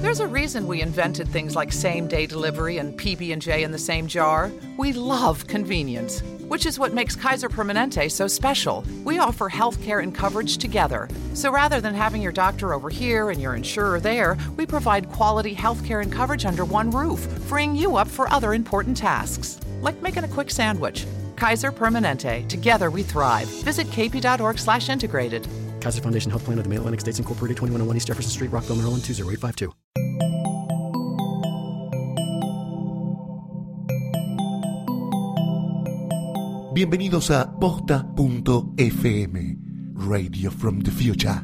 There's a reason we invented things like same-day delivery and PB&J in the same jar. We love convenience, which is what makes Kaiser Permanente so special. We offer healthcare and coverage together. So rather than having your doctor over here and your insurer there, we provide quality healthcare and coverage under one roof, freeing you up for other important tasks, like making a quick sandwich. Kaiser Permanente. Together we thrive. Visit kp.org/integrated. Kaiser Foundation Health Plan of the Mid-Atlantic States Incorporated, 2101 East Jefferson Street, Rockville, Maryland, 20852. Bienvenidos a posta.fm, Radio from the Future.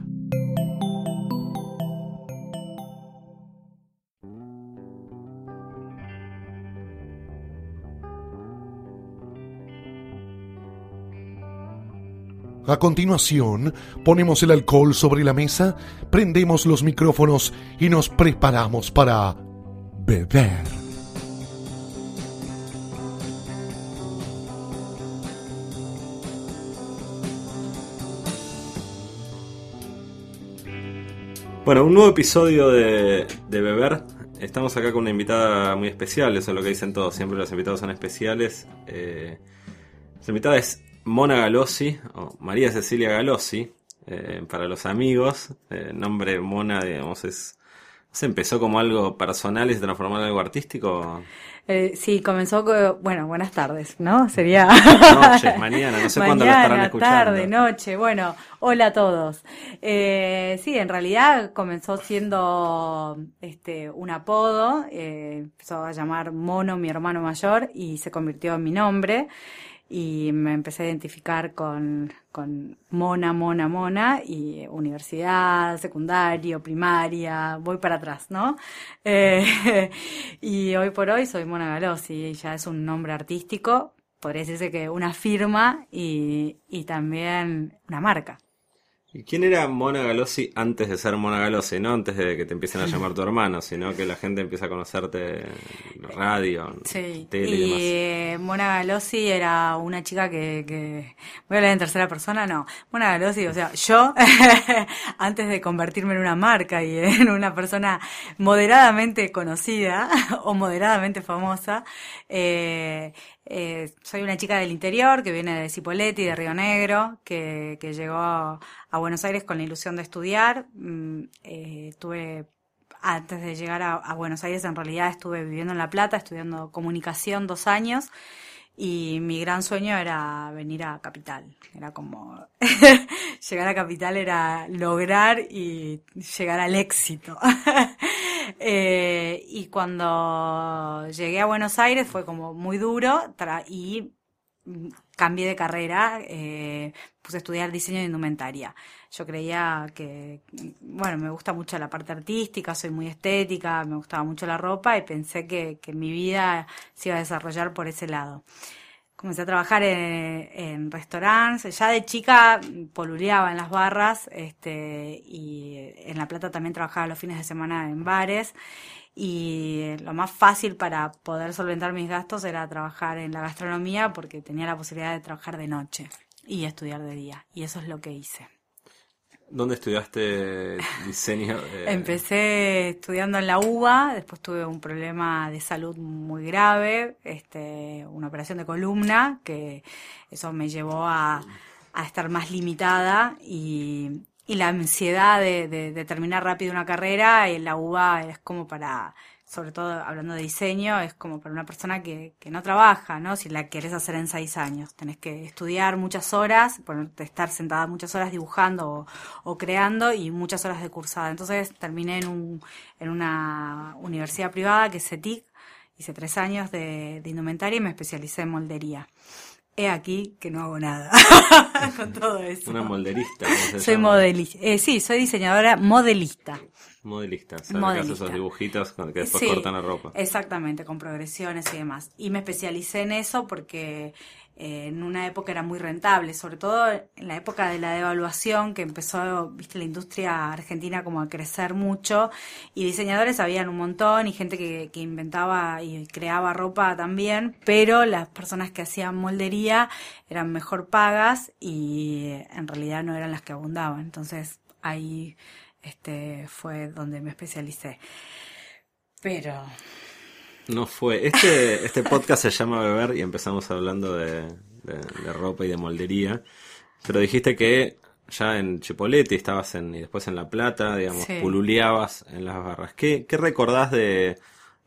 A continuación, ponemos el alcohol sobre la mesa, prendemos los micrófonos y nos preparamos para beber. Bueno, un nuevo episodio de, Beber. Estamos acá con una invitada muy especial, eso es lo que dicen todos, siempre los invitados son especiales. Eh, la invitada es Mona Galossi, o María Cecilia Galossi, eh, para los amigos. El nombre Mona, digamos, es, se empezó como algo personal y se transformó en algo artístico. Eh, sí, comenzó, co- bueno, buenas tardes, ¿no? Sería... Noche, mañana, no sé cuándo lo estarán Mañana, escuchando. tarde, noche, bueno, hola a todos. Eh, sí, en realidad comenzó siendo este un apodo, eh, empezó a llamar Mono mi hermano mayor y se convirtió en mi nombre y me empecé a identificar con, con Mona, Mona, Mona y universidad, secundario, primaria, voy para atrás, ¿no? Eh, y hoy por hoy soy Mona Galossi y ya es un nombre artístico, podría decirse que una firma y, y también una marca. ¿Y quién era Mona Galossi antes de ser Mona Galossi? No antes de que te empiecen a llamar tu hermano, sino que la gente empieza a conocerte en radio, en Sí, tele y, y demás. eh, Mona Galossi era una chica que, que... Voy a hablar en tercera persona, no. Mona Galossi, o sea, yo, antes de convertirme en una marca y en una persona moderadamente conocida o moderadamente famosa, eh, eh, soy una chica del interior que viene de Cipolletti, de Río Negro, que, que llegó a Buenos Aires con la ilusión de estudiar. Mm, eh, tuve antes de llegar a, Buenos Aires, en realidad estuve viviendo en La Plata, estudiando comunicación dos años, y mi gran sueño era venir a Capital. Era como llegar a Capital era lograr y llegar al éxito. Eh, y cuando llegué a Buenos Aires fue como muy duro y cambié de carrera, eh, puse a estudiar diseño de indumentaria. Yo creía que, bueno, me gusta mucho la parte artística, soy muy estética, me gustaba mucho la ropa y pensé que, que mi vida se iba a desarrollar por ese lado. Comencé a trabajar en, en restaurantes, ya de chica poluleaba en las barras, este, y en La Plata también trabajaba los fines de semana en bares, y lo más fácil para poder solventar mis gastos era trabajar en la gastronomía porque tenía la posibilidad de trabajar de noche y estudiar de día, y eso es lo que hice. ¿Dónde estudiaste diseño? Eh, Empecé estudiando en la UBA, después tuve un problema de salud muy grave, este, una operación de columna, que eso me llevó a, a estar más limitada y, y la ansiedad de, de- de terminar rápido una carrera, en la UBA es como para, sobre todo hablando de diseño, es como para una persona que, que no trabaja, ¿no? Si la querés hacer en seis años, tenés que estudiar muchas horas, ponerte, estar sentada muchas horas dibujando o, o creando y muchas horas de cursada. Entonces terminé en, un, en una universidad privada que es CETIC, hice tres años de, de indumentaria y me especialicé en moldería. He aquí que no hago nada con todo eso. Una molderista. ¿cómo se Soy modelista. Eh, sí, soy diseñadora modelista. Modelista. O sea, Modelista. esos dibujitos con que después Sí, cortan la ropa. Exactamente, con progresiones y demás. Y me especialicé en eso porque en una época era muy rentable, sobre todo en la época de la devaluación que empezó, viste, la industria argentina como a crecer mucho y diseñadores habían un montón y gente que, que inventaba y creaba ropa también, pero las personas que hacían moldería eran mejor pagas y en realidad no eran las que abundaban. Entonces ahí este, fue donde me especialicé. Pero No fue. Este, este podcast se llama Beber y empezamos hablando de, de- de ropa y de moldería. Pero dijiste que ya en Chipolete estabas en, y después en La Plata, digamos, Sí. pululeabas en las barras. ¿Qué, qué recordás de,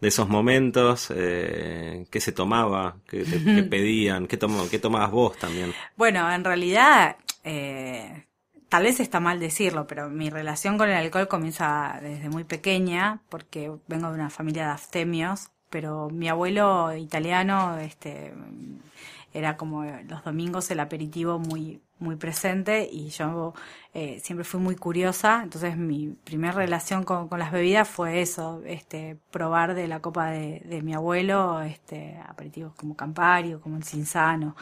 de esos momentos? Eh, ¿Qué se tomaba? ¿Qué, te- qué pedían? ¿Qué, tomo- ¿Qué tomabas vos también? Bueno, en realidad, eh, tal vez está mal decirlo, pero mi relación con el alcohol comienza desde muy pequeña, porque vengo de una familia de aftemios, pero mi abuelo italiano, este, era como los domingos el aperitivo muy, muy presente y yo eh, siempre fui muy curiosa, entonces mi primera relación con, con las bebidas fue eso, este, probar de la copa de, de mi abuelo, este, aperitivos como Campari o como el Cinzano,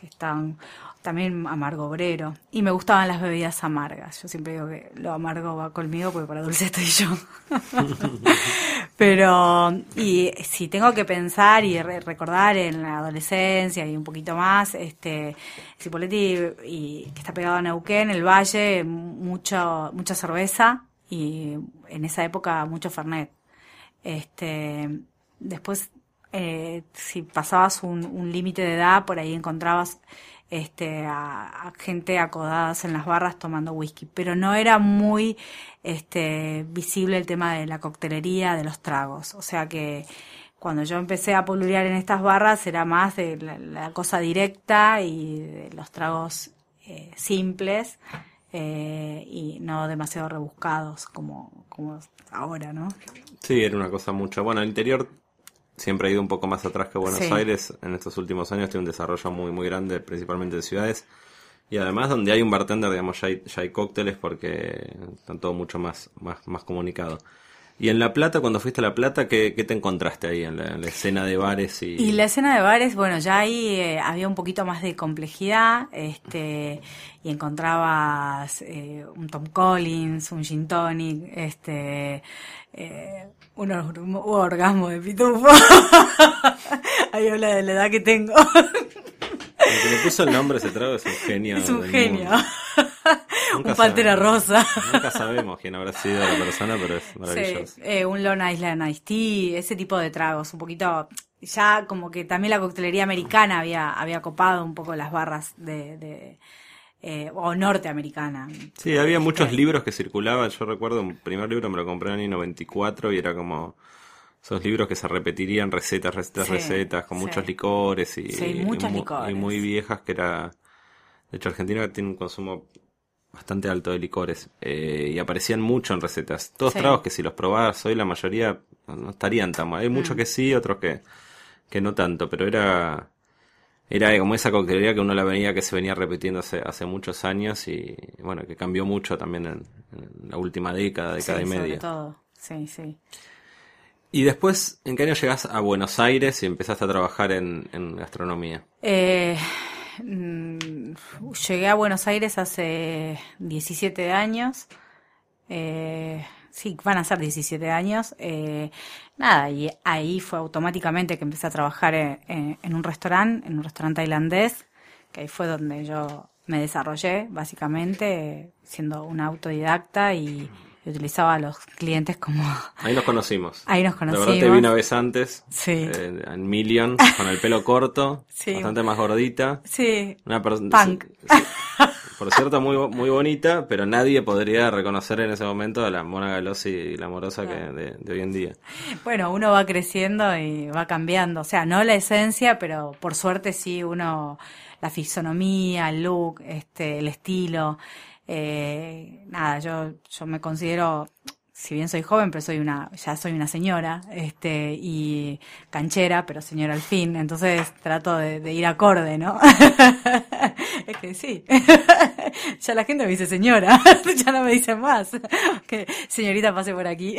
que están también amargo obrero. Y me gustaban las bebidas amargas. Yo siempre digo que lo amargo va conmigo porque para dulce estoy yo. Pero, y si tengo que pensar y re- recordar en la adolescencia y un poquito más, este, Cipolletti y que está pegado a Neuquén, el Valle, mucho, mucha cerveza y en esa época mucho Fernet. Este, después, eh, si pasabas un límite de edad, por ahí encontrabas este, a, gente acodadas en las barras tomando whisky, pero no era muy este, visible el tema de la coctelería, de los tragos. O sea que cuando yo empecé a polulear en estas barras era más de la, la cosa directa y de los tragos eh, simples eh, y no demasiado rebuscados como, como ahora, ¿no? Sí, era una cosa mucho. Bueno, el interior siempre ha ido un poco más atrás que Buenos Sí. Aires. En estos últimos años tiene un desarrollo muy, muy grande, principalmente en ciudades. Y además donde hay un bartender, digamos, ya hay, ya hay cócteles porque están todo mucho más, más, más comunicado. Y en La Plata, cuando fuiste a La Plata, ¿qué, qué te encontraste ahí en la, en la escena de bares? Y, Y la escena de bares, bueno, ya ahí eh, había un poquito más de complejidad, este, y encontrabas eh, un Tom Collins, un gin tonic, este, eh, un, or- un orgasmo de pitufo. ahí habla de la edad que tengo. El que le puso el nombre a ese trago es un genio. es un genio. mundo. Nunca un pantera sabemos. rosa. Nunca sabemos quién habrá sido la persona, pero es maravilloso. Sí, eh, un Long Island Iced Tea, ese tipo de tragos, un poquito, ya como que también la coctelería americana había, había copado un poco las barras de, de eh, o norteamericana. Sí, había muchos libros que circulaban. Yo recuerdo un primer libro me lo compré en el año 94 y era como esos libros que se repetirían recetas, recetas, Sí, recetas, con sí. muchos licores y, Sí, muchos mu- licores. y muy viejas que era... De hecho, Argentina tiene un consumo bastante alto de licores eh, y aparecían mucho en recetas. Todos Sí. tragos que si los probabas hoy la mayoría no- estarían tan mal. Hay Mm. muchos que sí, otros que, que no tanto, pero era... Era como esa coctelería que uno la venía que se venía repitiendo hace, hace muchos años y bueno, que cambió mucho también en, en la última década, década Sí, y sobre media. todo. Sí, sí. Y después, ¿en qué año llegás a Buenos Aires y empezaste a trabajar en, en gastronomía? Eh, mm, llegué a Buenos Aires hace 17 años. Eh, sí, van a ser 17 años. Eh, nada, y ahí fue automáticamente que empecé a trabajar en un restaurante, en un restaurante tailandés, que ahí fue donde yo me desarrollé, básicamente, siendo una autodidacta y utilizaba a los clientes como... Ahí nos conocimos. Ahí nos La verdad te conocimos. vi una vez antes, Sí. eh, en Million, con el pelo corto, Sí. bastante más gordita. Sí, Una per- Punk. sí. Por cierto, muy, muy bonita, pero nadie podría reconocer en ese momento a la Mona Galosi y la amorosa que de, de hoy en día. Bueno, uno va creciendo y va cambiando. O sea, no la esencia, pero por suerte sí uno, la fisonomía, el look, este, el estilo. Eh, nada, yo, yo me considero, si bien soy joven, pero soy una, ya soy una señora, este, y canchera, pero señora al fin. Entonces trato de, ir acorde, ¿no? es que sí. ya la gente me dice señora, ya no me dicen más. que señorita pase por aquí.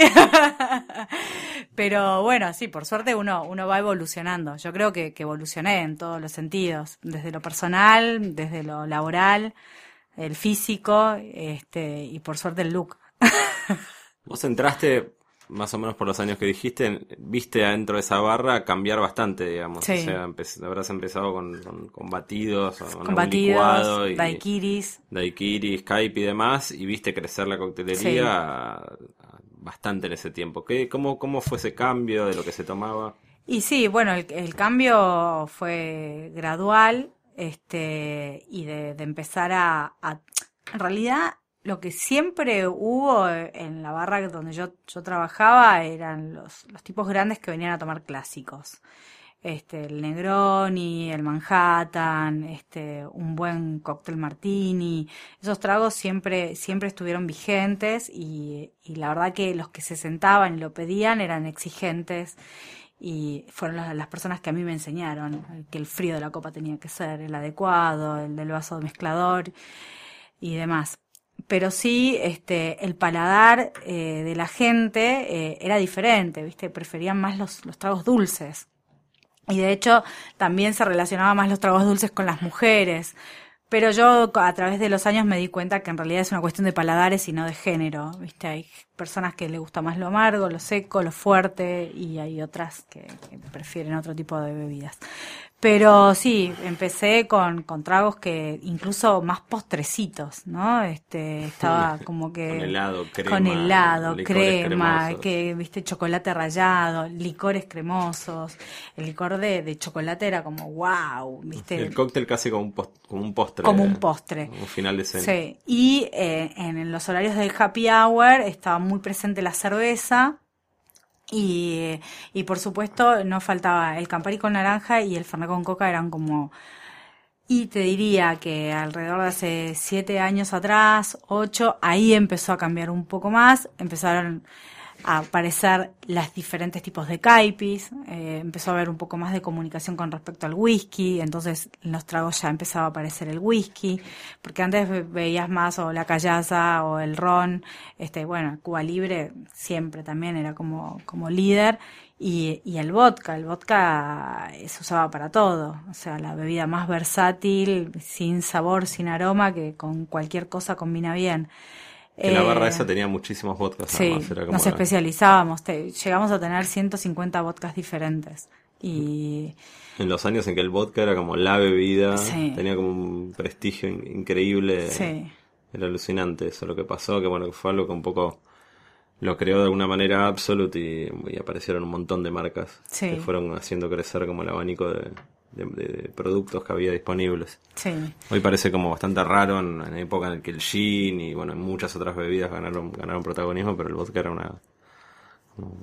Pero bueno, sí, por suerte uno, uno va evolucionando. Yo creo que, que evolucioné en todos los sentidos, desde lo personal, desde lo laboral, el físico, este, y por suerte el look. Vos entraste más o menos por los años que dijiste, viste adentro de esa barra cambiar bastante, digamos. Sí. O sea, empe- habrás empezado con, con- con batidos, o con Con algún batidos, licuado y- daiquiris. daiquiri, Skype y demás, y viste crecer la coctelería a- a- bastante en ese tiempo. ¿Qué, cómo, ¿Cómo fue ese cambio de lo que se tomaba? Y sí, bueno, el, el cambio fue gradual, este, y de, empezar a, a- en realidad, lo que siempre hubo en la barra donde yo, yo trabajaba eran los, los tipos grandes que venían a tomar clásicos. Este, el Negroni, el Manhattan, este, un buen cóctel martini. Esos tragos siempre, siempre estuvieron vigentes y, y la verdad que los que se sentaban y lo pedían eran exigentes y fueron las, personas que a mí me enseñaron que el frío de la copa tenía que ser el adecuado, el del vaso mezclador y demás. Pero sí, este, el paladar eh, de la gente eh, era diferente, ¿viste? Preferían más los, los tragos dulces. Y de hecho, también se relacionaba más los tragos dulces con las mujeres. Pero yo a través de los años me di cuenta que en realidad es una cuestión de paladares y no de género. ¿Viste? Hay personas que les gusta más lo amargo, lo seco, lo fuerte y hay otras que, que prefieren otro tipo de bebidas. Pero sí, empecé con, con tragos que incluso más postrecitos, ¿no? Este, estaba como que... Con helado, crema, Con helado, crema, cremosos. que, viste, chocolate rayado, licores cremosos. El licor de, de chocolate era como, wow, viste. El cóctel casi como un, post- como un postre. Como un postre. Un final de cena. Sí, y eh, en los horarios del happy hour estaba muy presente la cerveza y, y por supuesto no faltaba el Campari con naranja y el Fernet con coca eran como... Y te diría que alrededor de hace siete años atrás, ocho, ahí empezó a cambiar un poco más, empezaron a aparecer los diferentes tipos de caipis, eh, empezó a haber un poco más de comunicación con respecto al whisky, entonces en los tragos ya empezaba a aparecer el whisky, porque antes ve- veías más o la callaza o el ron, este, bueno, Cuba Libre siempre también era como, como líder, y, y el vodka, el vodka se usaba para todo, o sea, la bebida más versátil, sin sabor, sin aroma, que con cualquier cosa combina bien. Que la barra Eh, esa tenía muchísimos vodkas. Sí, además, era como nos la- especializábamos, te- llegamos a tener 150 vodkas diferentes. Y En los años en que el vodka era como la bebida, Sí. tenía como un prestigio in- increíble. sí, Era alucinante eso lo que pasó, que bueno, fue algo que un poco lo creó de alguna manera Absolute y, y aparecieron un montón de marcas Sí. que fueron haciendo crecer como el abanico de, de- de productos que había disponibles. sí, Hoy parece como bastante raro en, en la época en la que el gin y bueno, muchas otras bebidas ganaron, ganaron protagonismo, pero el vodka era una,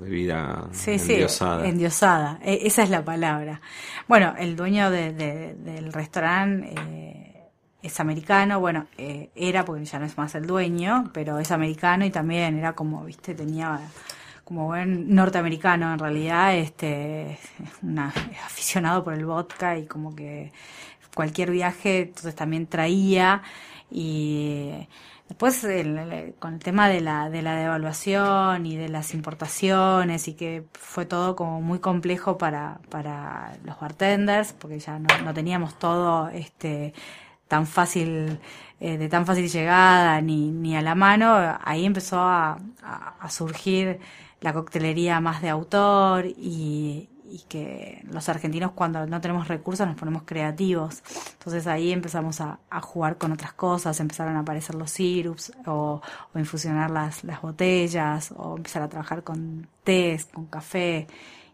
bebida sí, endiosada. sí, endiosada, e- esa es la palabra. Bueno, el dueño de- de- del restaurante eh, es americano, bueno, eh, era porque ya no es más el dueño, pero es americano y también era como, viste, tenía como buen norteamericano en realidad, este, una, aficionado por el vodka y como que cualquier viaje, entonces también traía. Y después con el tema de la, de la devaluación y de las importaciones y que fue todo como muy complejo para, para los bartenders porque ya no, no teníamos todo este tan fácil eh, de tan fácil llegada ni, ni a la mano ahí empezó a- a surgir la coctelería más de autor y, y que los argentinos cuando no tenemos recursos nos ponemos creativos. Entonces ahí empezamos a, a jugar con otras cosas, empezaron a aparecer los sirups o, o infusionar las, las botellas o empezar a trabajar con tés, con café.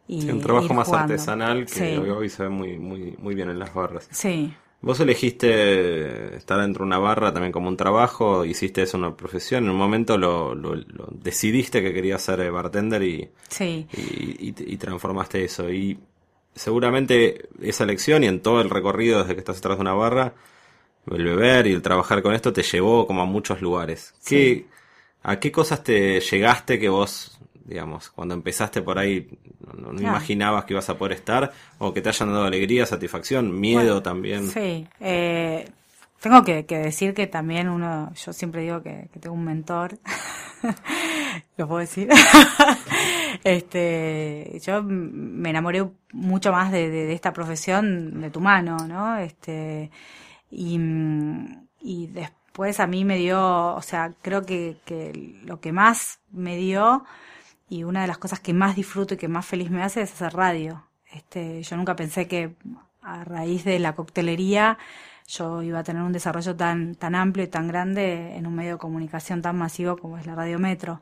Y Sí, un trabajo más jugando. artesanal que Sí. hoy se ve muy, muy, muy bien en las barras. Sí, Vos elegiste estar dentro de una barra también como un trabajo, hiciste eso una profesión, en un momento lo, lo- lo decidiste que querías ser bartender y, sí. y, y- y transformaste eso. Y seguramente esa elección y en todo el recorrido desde que estás atrás de una barra, el beber y el trabajar con esto te llevó como a muchos lugares. ¿Qué, ¿A qué cosas te llegaste que vos, digamos, cuando empezaste por ahí, no, no Ah. imaginabas que ibas a poder estar? O que te hayan dado alegría, satisfacción, miedo Bueno, también. Sí, eh, tengo que, que decir que también uno, yo siempre digo que, que tengo un mentor, lo puedo decir. este, yo me enamoré mucho más de, de- de esta profesión de tu mano, ¿no? Este, y, y después a mí me dio, o sea, creo que, que lo que más me dio y una de las cosas que más disfruto y que más feliz me hace es hacer radio. Este, yo nunca pensé que a raíz de la coctelería yo iba a tener un desarrollo tan, tan amplio y tan grande en un medio de comunicación tan masivo como es la Radio Metro.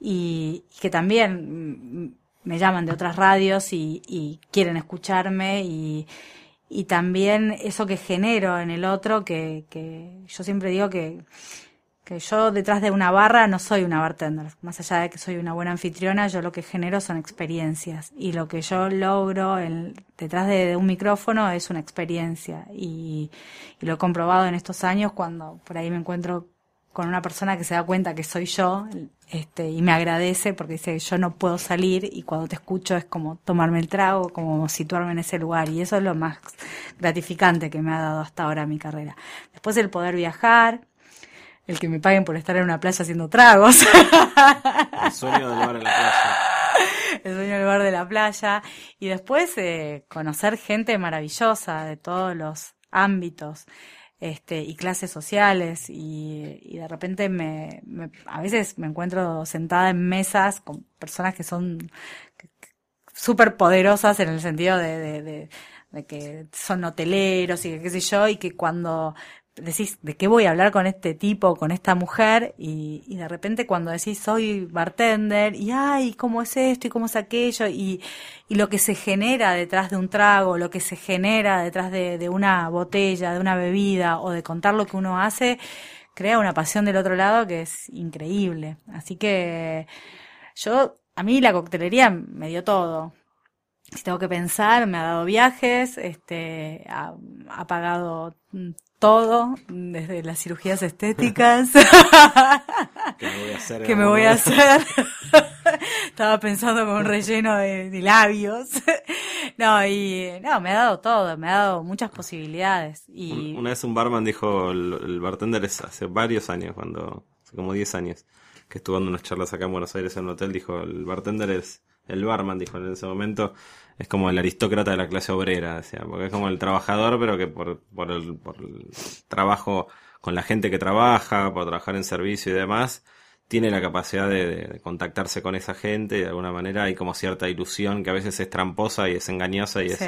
Y, que también me llaman de otras radios y, y quieren escucharme y, y también eso que genero en el otro, que, que yo siempre digo que yo detrás de una barra no soy una bartender, más allá de que soy una buena anfitriona, yo lo que genero son experiencias. Y lo que yo logro detrás de, un micrófono es una experiencia. Y, lo he comprobado en estos años cuando por ahí me encuentro con una persona que se da cuenta que soy yo este, y me agradece porque dice yo no puedo salir y cuando te escucho es como tomarme el trago, como situarme en ese lugar. Y eso es lo más gratificante que me ha dado hasta ahora mi carrera. Después el poder viajar, el que me paguen por estar en una playa haciendo tragos. El sueño del bar en la playa. El sueño del bar de la playa. Y después eh, conocer gente maravillosa de todos los ámbitos este, y clases sociales. Y, y de repente me, a veces me encuentro sentada en mesas con personas que son súper poderosas en el sentido de, de, de de que son hoteleros y que qué sé yo, y que cuando decís, ¿de qué voy a hablar con este tipo, con esta mujer? Y, y, de repente cuando decís, soy bartender, y ay, ¿cómo es esto y cómo es aquello? Y, y lo que se genera detrás de un trago, lo que se genera detrás de, de una botella, de una bebida, o de contar lo que uno hace, crea una pasión del otro lado que es increíble. Así que yo, a mí la coctelería me dio todo si tengo que pensar, me ha dado viajes, este, ha, ha pagado todo, desde las cirugías estéticas. ¿Qué me voy a hacer? ¿Qué me voy a hacer? Estaba pensando con un relleno de, labios. no, y no, me ha dado todo, me ha dado muchas posibilidades. Y... Una vez un barman dijo, el, bartender es hace varios años, cuando, hace como 10 años, que estuvo dando unas charlas acá en Buenos Aires en un hotel, dijo, el bartender es, el barman dijo en ese momento, es como el aristócrata de la clase obrera, o sea, porque es como el trabajador, pero que por, por, el, por el trabajo con la gente que trabaja, por trabajar en servicio y demás, tiene la capacidad de, contactarse con esa gente y de alguna manera hay como cierta ilusión que a veces es tramposa y es engañosa y es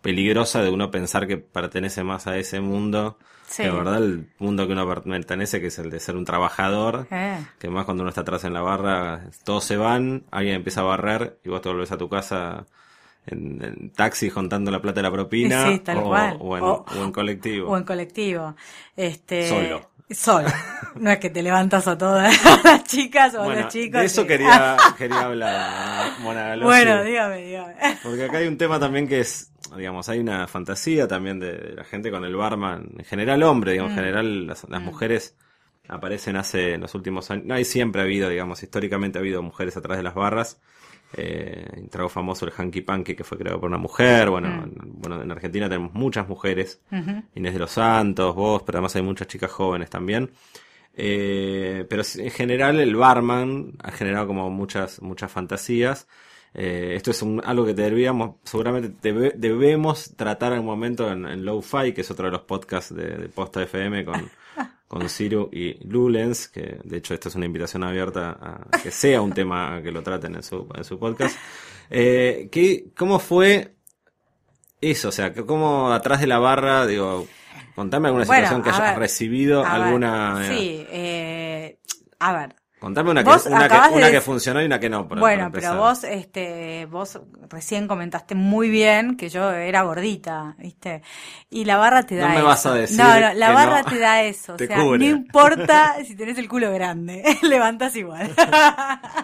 peligrosa de uno pensar que pertenece más a ese mundo que de verdad el mundo que uno pertenece que es el de ser un trabajador eh. que más cuando uno está atrás en la barra todos se van alguien empieza a barrer y vos te volvés a tu casa en, taxi contando la plata de la propina o, en, colectivo. O en colectivo. Este, Solo. Solo. No es que te levantas a todas las chicas o a los chicos. De eso quería, quería hablar, Bueno, dígame, dígame. Porque acá hay un tema también que es, digamos, hay una fantasía también de, la gente con el barman, en general hombre, digamos, en mm. general las, las mm. mujeres aparecen hace en los últimos años, no, hay siempre ha habido, digamos, históricamente ha habido mujeres atrás de las barras eh, un trago famoso el Hanky Panky que fue creado por una mujer. Bueno, mm. bueno en Argentina tenemos muchas mujeres. Inés de los Santos, vos, pero además hay muchas chicas jóvenes también. Eh, pero en general el barman ha generado como muchas, muchas fantasías. Eh, esto es algo que deberíamos, seguramente debemos tratar en un momento en, Low-Fi, que es otro de los podcasts de, de Posta FM con, con Ciro y Lulens, que de hecho esta es una invitación abierta a que sea un tema que lo traten en su, en su podcast. Eh, ¿qué, ¿Cómo fue eso? O sea, ¿cómo atrás de la barra, digo, contame alguna situación que hayas recibido, alguna... sí, eh, a ver, Contame una, que, una, que, funcionó y una que no. bueno, pero vos, este, vos recién comentaste muy bien que yo era gordita, ¿viste? Y la barra te da no me vas a decir. No, no, la barra te da eso. o sea, no importa si tenés el culo grande, levantas igual.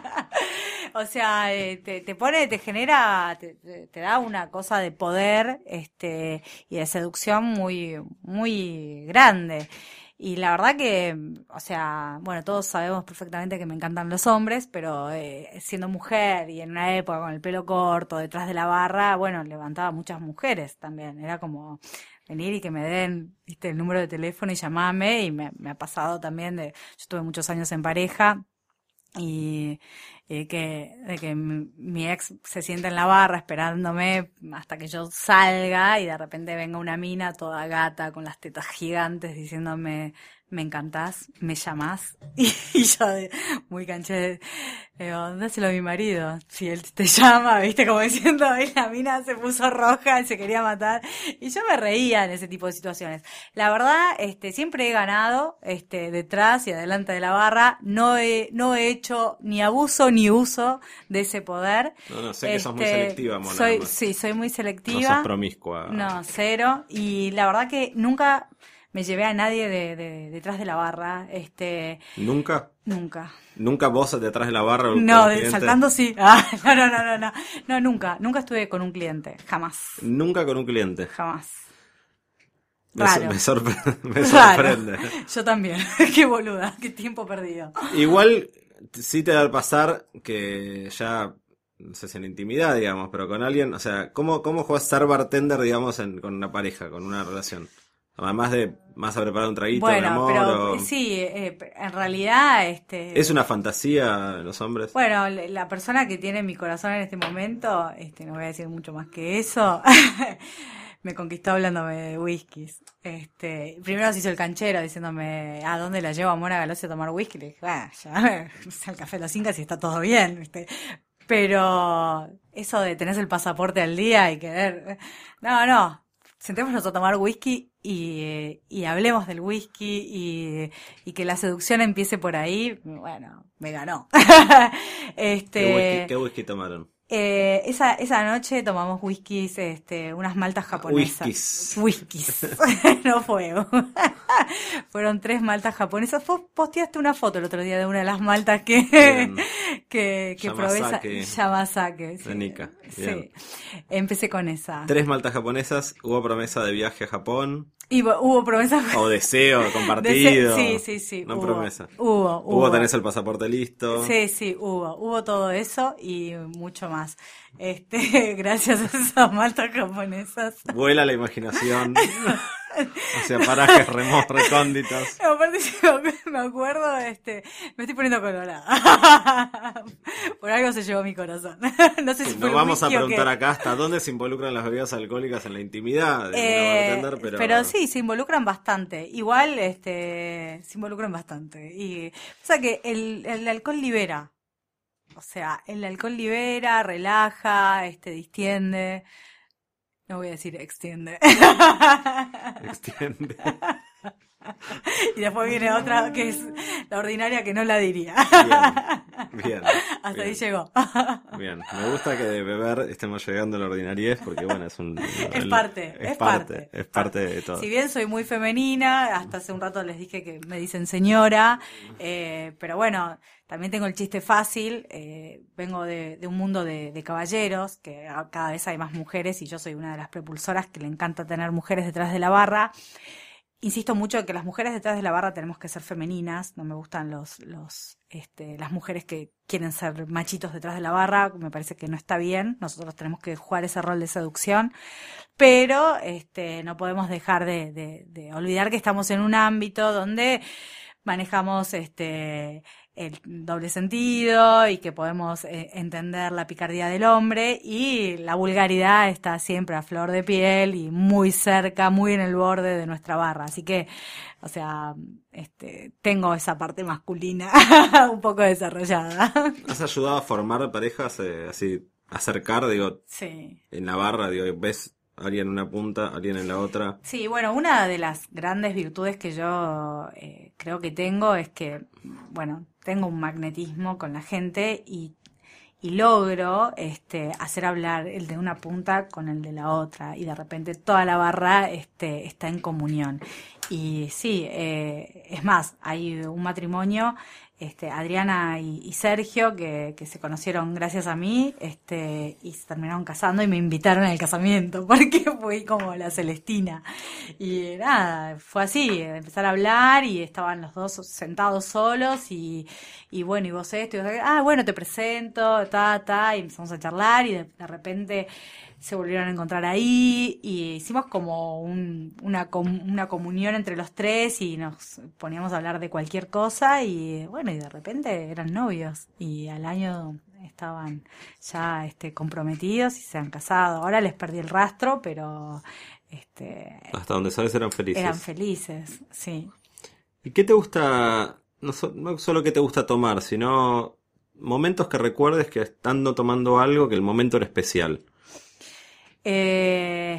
o sea, eh, te, te, pone, te genera, te, te, da una cosa de poder, este, y de seducción muy, muy grande. Y la verdad que, o sea, bueno, todos sabemos perfectamente que me encantan los hombres, pero eh, siendo mujer y en una época con el pelo corto, detrás de la barra, bueno, levantaba muchas mujeres también. Era como venir y que me den, viste, el número de teléfono y llamarme. Y me, me ha pasado también de, yo estuve muchos años en pareja y eh, que, de que mi, ex se sienta en la barra esperándome hasta que yo salga y de repente venga una mina toda gata con las tetas gigantes diciéndome me encantás, me llamás. Y, yo, de- muy canché, digo, dáselo a mi marido. Si él te llama, viste, como diciendo, y la mina se puso roja y se quería matar. Y yo me reía en ese tipo de situaciones. La verdad, este, siempre he ganado, este, detrás y adelante de la barra. No he, no he hecho ni abuso ni uso de ese poder. No, no, sé que sos muy Este, selectiva, Mona, Soy, sí, soy muy No selectiva. sos promiscua. No, cero. Y la verdad que nunca me llevé a nadie de, de- detrás de la barra. Este, ¿Nunca? nunca. ¿Nunca vos detrás de la barra? No, de- saltando sí. Ah, no, no, no, no, no. No, nunca. Nunca estuve con un cliente. Jamás. Nunca con un cliente. Jamás. Me, Raro. me sorpre- me Raro. sorprende. Yo también. qué boluda. Qué tiempo perdido. Igual sí te va a pasar que ya, no sé si en intimidad, digamos, pero con alguien, o sea, ¿cómo, cómo juegas ser bartender, digamos, en- con una pareja, con una relación? Además de más a preparar un traguito, Bueno, amor, pero o- sí, eh, en realidad, este. ¿Es una fantasía los hombres? Bueno, la persona que tiene mi corazón en este momento, este, no voy a decir mucho más que eso, me conquistó hablándome de whiskies. Este, primero se hizo el canchero diciéndome, ¿a dónde la llevo a Mona Galosi a tomar whisky? Le dije, ah, ya, al café de los incas y está todo bien, ¿viste? Pero eso de tener el pasaporte al día y querer, no, no, sentémonos a tomar whisky y, eh, y hablemos del whisky y, y que la seducción empiece por ahí, bueno, me ganó. este, ¿Qué, whisky, qué whisky tomaron? Eh, esa, esa noche tomamos whiskies, este, unas maltas japonesas. Whiskies. Whiskies. no fue. Fueron tres maltas japonesas. Vos posteaste una foto el otro día de una de las maltas que, Bien. que, que probé. sí. Nika. Bien. Sí. Empecé con esa. Tres maltas japonesas, hubo promesa de viaje a Japón, Y hubo promesas. o deseo compartido. Sí, sí, sí. No hubo, promesa. Hubo, hubo. Hubo, tenés el pasaporte listo. Sí, sí, hubo, hubo todo eso y mucho más. Este, gracias a esas maltas japonesas. Vuela la imaginación hacia parajes remos recónditos. Aparte yo me acuerdo, este, me estoy poniendo colorada. Por algo se llevó mi corazón. No sé si fue No el vamos a preguntar acá hasta dónde se involucran las bebidas alcohólicas en la intimidad Eh, pero... sí, se involucran bastante. Igual, este, se involucran bastante. Y, o sea que el, el alcohol libera. O sea, el alcohol libera, relaja, este, distiende. No voy a decir extiende. Extiende. y después viene otra que es la ordinaria que no la diría. Bien, bien. Hasta bien. ahí llegó. Bien, me gusta que de beber estemos llegando a la ordinariez porque bueno, es un... Es parte, es, es parte, parte. es parte de todo. Si bien soy muy femenina, hasta hace un rato les dije que me dicen señora, eh, pero bueno, también tengo el chiste fácil, eh, vengo de, de un mundo de, de caballeros, que cada vez hay más mujeres y yo soy una de las propulsoras que le encanta tener mujeres detrás de la barra. Insisto mucho en que las mujeres detrás de la barra tenemos que ser femeninas, no me gustan los, los, este, las mujeres que quieren ser machitos detrás de la barra, me parece que no está bien, nosotros tenemos que jugar ese rol de seducción, pero este, no podemos dejar de, de- de olvidar que estamos en un ámbito donde manejamos este el doble sentido y que podemos eh, entender la picardía del hombre y la vulgaridad está siempre a flor de piel y muy cerca, muy en el borde de nuestra barra. Así que, o sea, este, tengo esa parte masculina un poco desarrollada. ¿Has ayudado a formar parejas eh, así, acercar, digo, Sí. en la barra, digo, ves alguien en una punta, alguien en la otra? Sí, bueno, una de las grandes virtudes que yo eh, creo que tengo es que, bueno, tengo un magnetismo con la gente y, y logro este, hacer hablar el de una punta con el de la otra y de repente toda la barra este, está en comunión. Y sí, eh, es más, hay un matrimonio, este, Adriana y, Sergio, que, que se conocieron gracias a mí, este, y se terminaron casando y me invitaron al casamiento, porque fui como la Celestina. Y nada, fue así, empezar a hablar y estaban los dos sentados solos y, y bueno, y vos esto, y vos ah, bueno, te presento, ta, ta, y empezamos a charlar y de, de repente se volvieron a encontrar ahí y hicimos como un- una, una comunión entre los tres y nos poníamos a hablar de cualquier cosa y bueno, y de repente eran novios y al año estaban ya este, comprometidos y se han casado. Ahora les perdí el rastro, pero este, Hasta donde sabes eran felices. eran felices, sí. ¿Y qué te gusta, no, so- no solo qué te gusta tomar, sino momentos que recuerdes que estando tomando algo, que el momento era especial? Eh,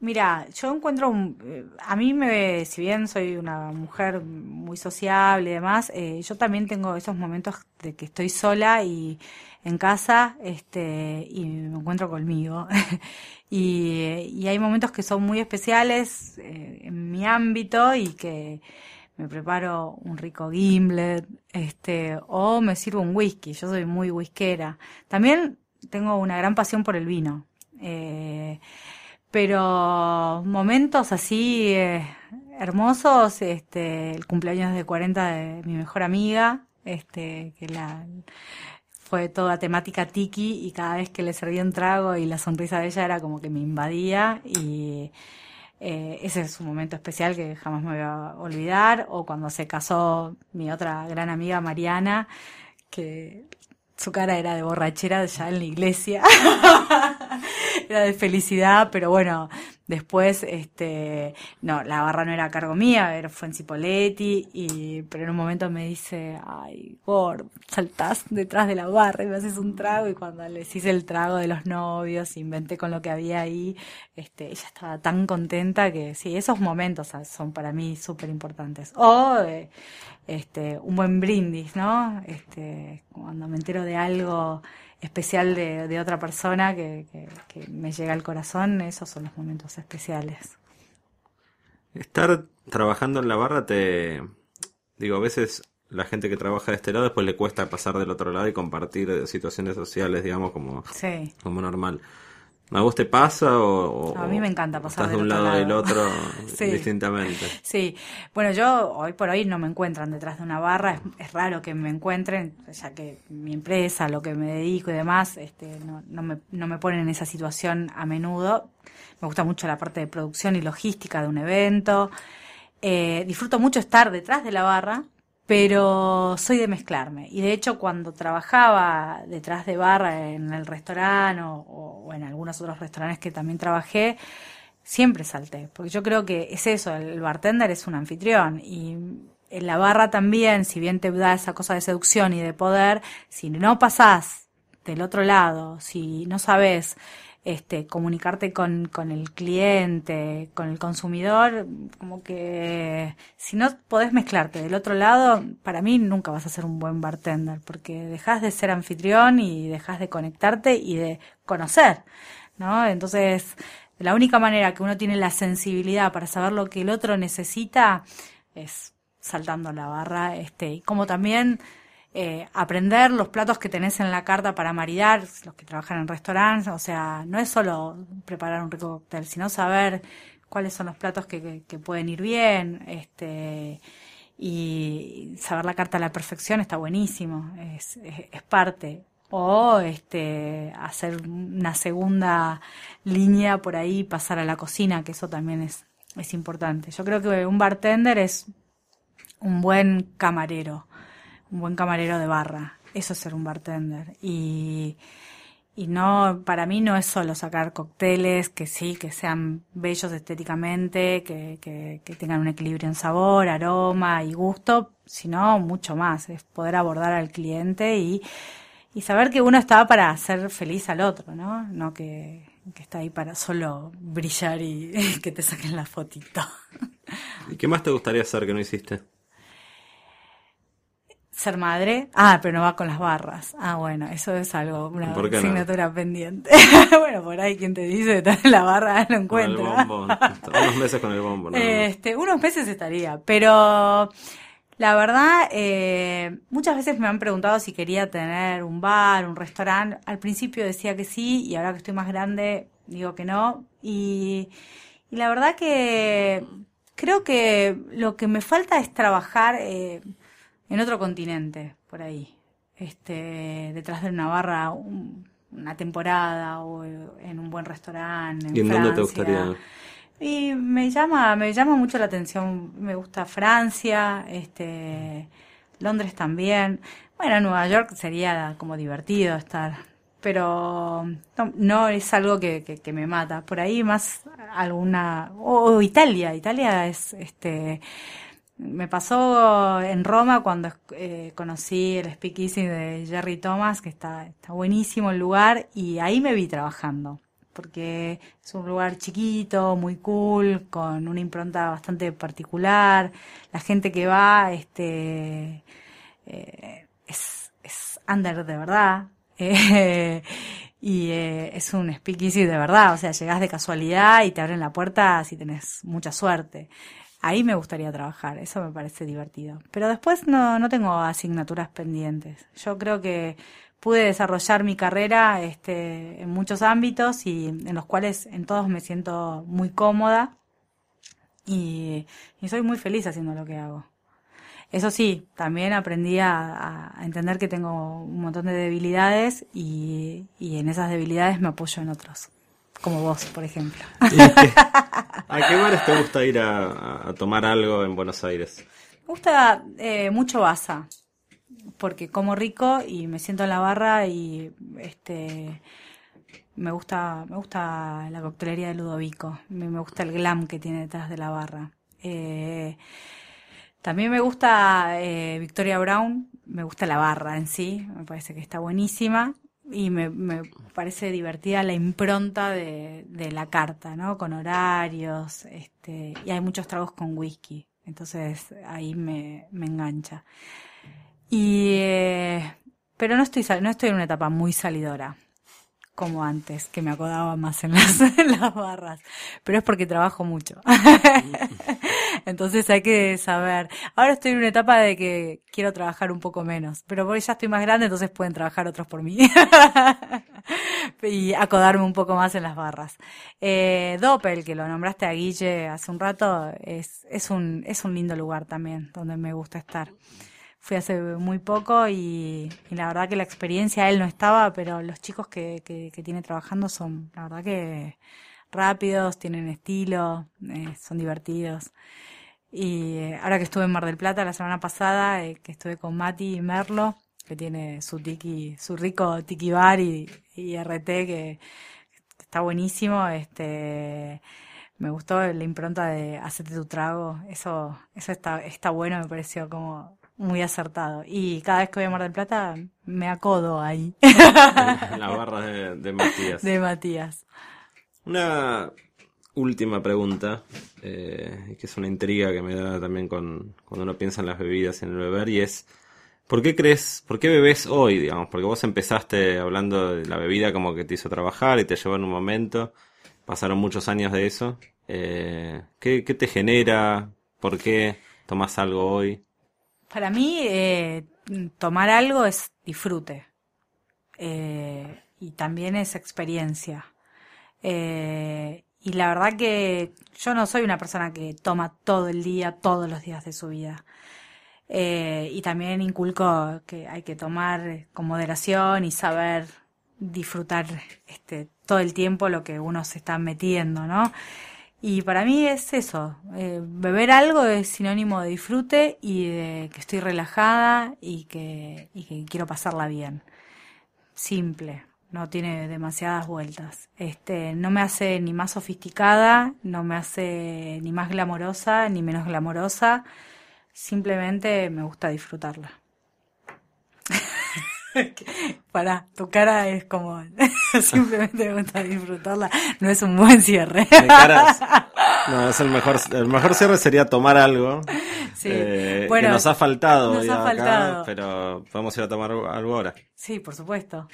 mira, yo encuentro, un- eh, a mí me, si bien soy una mujer muy sociable y demás, eh, yo también tengo esos momentos de que estoy sola y en casa, este, y me encuentro conmigo. Y, y hay momentos que son muy especiales eh, en mi ámbito y que me preparo un rico gimlet, este, o me sirvo un whisky. Yo soy muy whiskera. También tengo una gran pasión por el vino. Eh, pero momentos así eh, hermosos, este, el cumpleaños de 40 de mi mejor amiga, este, que la fue toda temática tiki y cada vez que le servía un trago y la sonrisa de ella era como que me invadía y eh, ese es un momento especial que jamás me voy a olvidar. O cuando se casó mi otra gran amiga Mariana, que su cara era de borrachera ya en la iglesia. era de felicidad, pero bueno, después, este, no, la barra no era a cargo mía, era, fue en Cipoletti, y, pero en un momento me dice, ay, Gord, saltás detrás de la barra y me haces un trago, y cuando les hice el trago de los novios, inventé con lo que había ahí, este, ella estaba tan contenta que sí, esos momentos son para mí súper importantes. O, eh, este, un buen brindis, ¿no? Este, cuando me entero de algo especial de, de otra persona que, que, que me llega al corazón, esos son los momentos especiales. Estar trabajando en la barra te... Digo, a veces la gente que trabaja de este lado después le cuesta pasar del otro lado y compartir situaciones sociales, digamos, como, Sí. como normal. ¿A vos te pasa o, o- A mí me encanta pasar estás de un lado y del lado. otro Sí. distintamente? Sí, bueno, yo hoy por hoy no me encuentran detrás de una barra, es, es raro que me encuentren, ya que mi empresa, lo que me dedico y demás, este, no, no me, no me ponen en esa situación a menudo. Me gusta mucho la parte de producción y logística de un evento. Eh, disfruto mucho estar detrás de la barra, pero soy de mezclarme. Y de hecho, cuando trabajaba detrás de barra en el restaurante o, en algunos otros restaurantes que también trabajé, siempre salté. Porque yo creo que es eso, el bartender es un anfitrión. Y en la barra también, si bien te da esa cosa de seducción y de poder, si no pasás del otro lado, si no sabes este, comunicarte con, con el cliente, con el consumidor, como que si no podés mezclarte del otro lado, para mí nunca vas a ser un buen bartender, porque dejas de ser anfitrión y dejas de conectarte y de conocer, ¿no? Entonces, la única manera que uno tiene la sensibilidad para saber lo que el otro necesita es saltando la barra, este, y como también eh, aprender los platos que tenés en la carta para maridar, los que trabajan en restaurantes, o sea, no es solo preparar un rico cóctel, sino saber cuáles son los platos que, que, que pueden ir bien, este, y saber la carta a la perfección está buenísimo, es, es, es parte. O este, hacer una segunda línea por ahí, pasar a la cocina, que eso también es, es importante. Yo creo que un bartender es un buen camarero un buen camarero de barra. Eso es ser un bartender. Y, y no, para mí no es solo sacar cócteles que sí, que sean bellos estéticamente, que, que, que tengan un equilibrio en sabor, aroma y gusto, sino mucho más. Es poder abordar al cliente y, y saber que uno está para hacer feliz al otro, ¿no? No que, que está ahí para solo brillar y que te saquen la fotito. ¿Y qué más te gustaría hacer que no hiciste? Ser madre. Ah, pero no va con las barras. Ah, bueno, eso es algo, una ¿Por qué no? asignatura pendiente. bueno, por ahí quien te dice estar en la barra lo Con el encuentra. Unos meses con el bombo. más. Este, unos meses estaría, pero la verdad, eh, muchas veces me han preguntado si quería tener un bar, un restaurante. Al principio decía que sí y ahora que estoy más grande digo que no. Y, y la verdad que creo que lo que me falta es trabajar eh, en otro continente, por ahí. Este, detrás de una barra, un- una temporada o en un buen restaurante. En ¿Y en dónde te Francia. gustaría? Y me llama, me llama mucho la atención. Me gusta Francia, este, Londres también. Bueno, Nueva York sería como divertido estar, pero no, no es algo que, que, que me mata. Por ahí más alguna, o, o Italia. Italia es, este, Me pasó en Roma cuando eh, conocí el speakeasy de Jerry Thomas, que está, está buenísimo el lugar, y ahí me vi trabajando, porque es un lugar chiquito, muy cool, con una impronta bastante particular. La gente que va, este, eh, es, es under de verdad. Eh, y eh, es un speakeasy de verdad, o sea, llegás de casualidad y te abren la puerta si tenés mucha suerte. Ahí me gustaría trabajar, eso me parece divertido. Pero después no, no tengo asignaturas pendientes. Yo creo que pude desarrollar mi carrera este, en muchos ámbitos y en los cuales en todos me siento muy cómoda y, soy muy feliz haciendo lo que hago. Eso sí, también aprendí a, a entender que tengo un montón de debilidades y, y en esas debilidades me apoyo en otros, como vos, por ejemplo. ¿A qué bares te gusta ir a, a tomar algo en Buenos Aires? Me gusta eh, mucho Baza, porque como rico y me siento en la barra y este me gusta me gusta la coctelería de Ludovico, me, me gusta el glam que tiene detrás de la barra. Eh, también me gusta eh, Victoria Brown, me gusta la barra en sí, me parece que está buenísima y me, me parece divertida la impronta de, de la carta, ¿no? Con horarios, este, y hay muchos tragos con whisky, entonces ahí me, me engancha. Y, eh, pero no estoy, no estoy en una etapa muy salidora como antes, que me acodaba más en las, en las barras. Pero es porque trabajo mucho. Entonces hay que saber. Ahora estoy en una etapa de que quiero trabajar un poco menos, pero porque ya estoy más grande, entonces pueden trabajar otros por mí. y acodarme un poco más en las barras. Eh, Doppel, que lo nombraste a Guille hace un rato, es, es un, es un lindo lugar también, donde me gusta estar. Fui hace muy poco y, y la verdad que la experiencia él no estaba, pero los chicos que, que, que tiene trabajando son, la verdad que rápidos, tienen estilo, eh, son divertidos. Y eh, ahora que estuve en Mar del Plata la semana pasada, eh, que estuve con Mati y Merlo, que tiene su tiki, su rico tiki bar y, y RT que, que está buenísimo, este me gustó la impronta de hacerte tu trago, eso, eso está, está bueno, me pareció como muy acertado. Y cada vez que voy a Mar del Plata me acodo ahí En la barra de, de Matías. de Matías. Una última pregunta, eh, que es una intriga que me da también con, cuando uno piensa en las bebidas y en el beber, y es, ¿por qué crees, por qué bebés hoy, digamos? Porque vos empezaste hablando de la bebida como que te hizo trabajar y te llevó en un momento, pasaron muchos años de eso. Eh, ¿qué, ¿Qué te genera? ¿Por qué tomas algo hoy? Para mí, eh, tomar algo es disfrute. Eh, y también es experiencia. Eh, y la verdad que yo no soy una persona que toma todo el día, todos los días de su vida. Eh, y también inculco que hay que tomar con moderación y saber disfrutar este, todo el tiempo lo que uno se está metiendo, ¿no? Y para mí es eso, eh, beber algo es sinónimo de disfrute y de que estoy relajada y que, y que quiero pasarla bien. Simple, no tiene demasiadas vueltas. Este, no me hace ni más sofisticada, no me hace ni más glamorosa, ni menos glamorosa. Simplemente me gusta disfrutarla. Para, tu cara es como simplemente me gusta disfrutarla. No es un buen cierre. Mi cara es- no, es el mejor, el mejor cierre sería tomar algo. Sí. eh, Bueno, que nos ha faltado nos ha acá, faltado. pero vamos a ir a tomar algo ahora. Sí, por supuesto.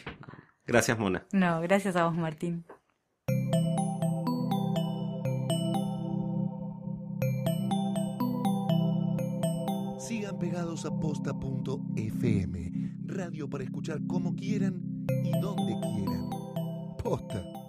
Gracias, Mona. No, gracias a vos, Martín. Sigan pegados a posta.fm, radio para escuchar como quieran y donde quieran. Posta.